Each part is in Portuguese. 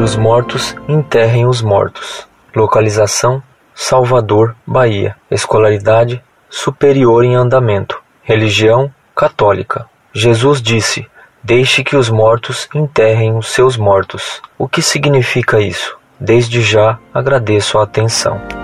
os mortos enterrem os mortos. Localização: Salvador, Bahia. Escolaridade: superior em andamento. Religião: católica. Jesus disse: Deixe que os mortos enterrem os seus mortos. O que significa isso? Desde já agradeço a atenção.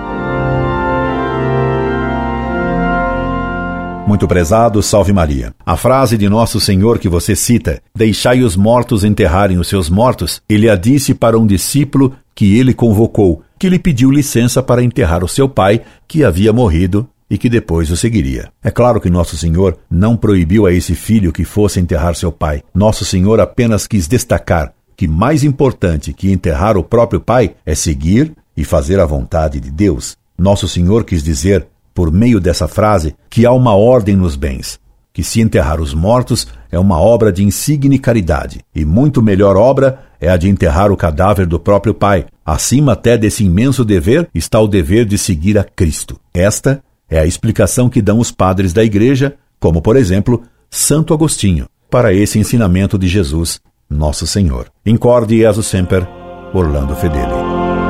Muito prezado, salve Maria. A frase de Nosso Senhor que você cita, deixai os mortos enterrarem os seus mortos, ele a disse para um discípulo que ele convocou, que lhe pediu licença para enterrar o seu pai, que havia morrido e que depois o seguiria. É claro que Nosso Senhor não proibiu a esse filho que fosse enterrar seu pai. Nosso Senhor apenas quis destacar que mais importante que enterrar o próprio pai é seguir e fazer a vontade de Deus. Nosso Senhor quis dizer por meio dessa frase, que há uma ordem nos bens, que se enterrar os mortos é uma obra de insigne caridade, e muito melhor obra é a de enterrar o cadáver do próprio Pai. Acima até desse imenso dever está o dever de seguir a Cristo. Esta é a explicação que dão os padres da Igreja, como por exemplo Santo Agostinho, para esse ensinamento de Jesus, nosso Senhor. Incorde Jesus Semper, Orlando Fedeli.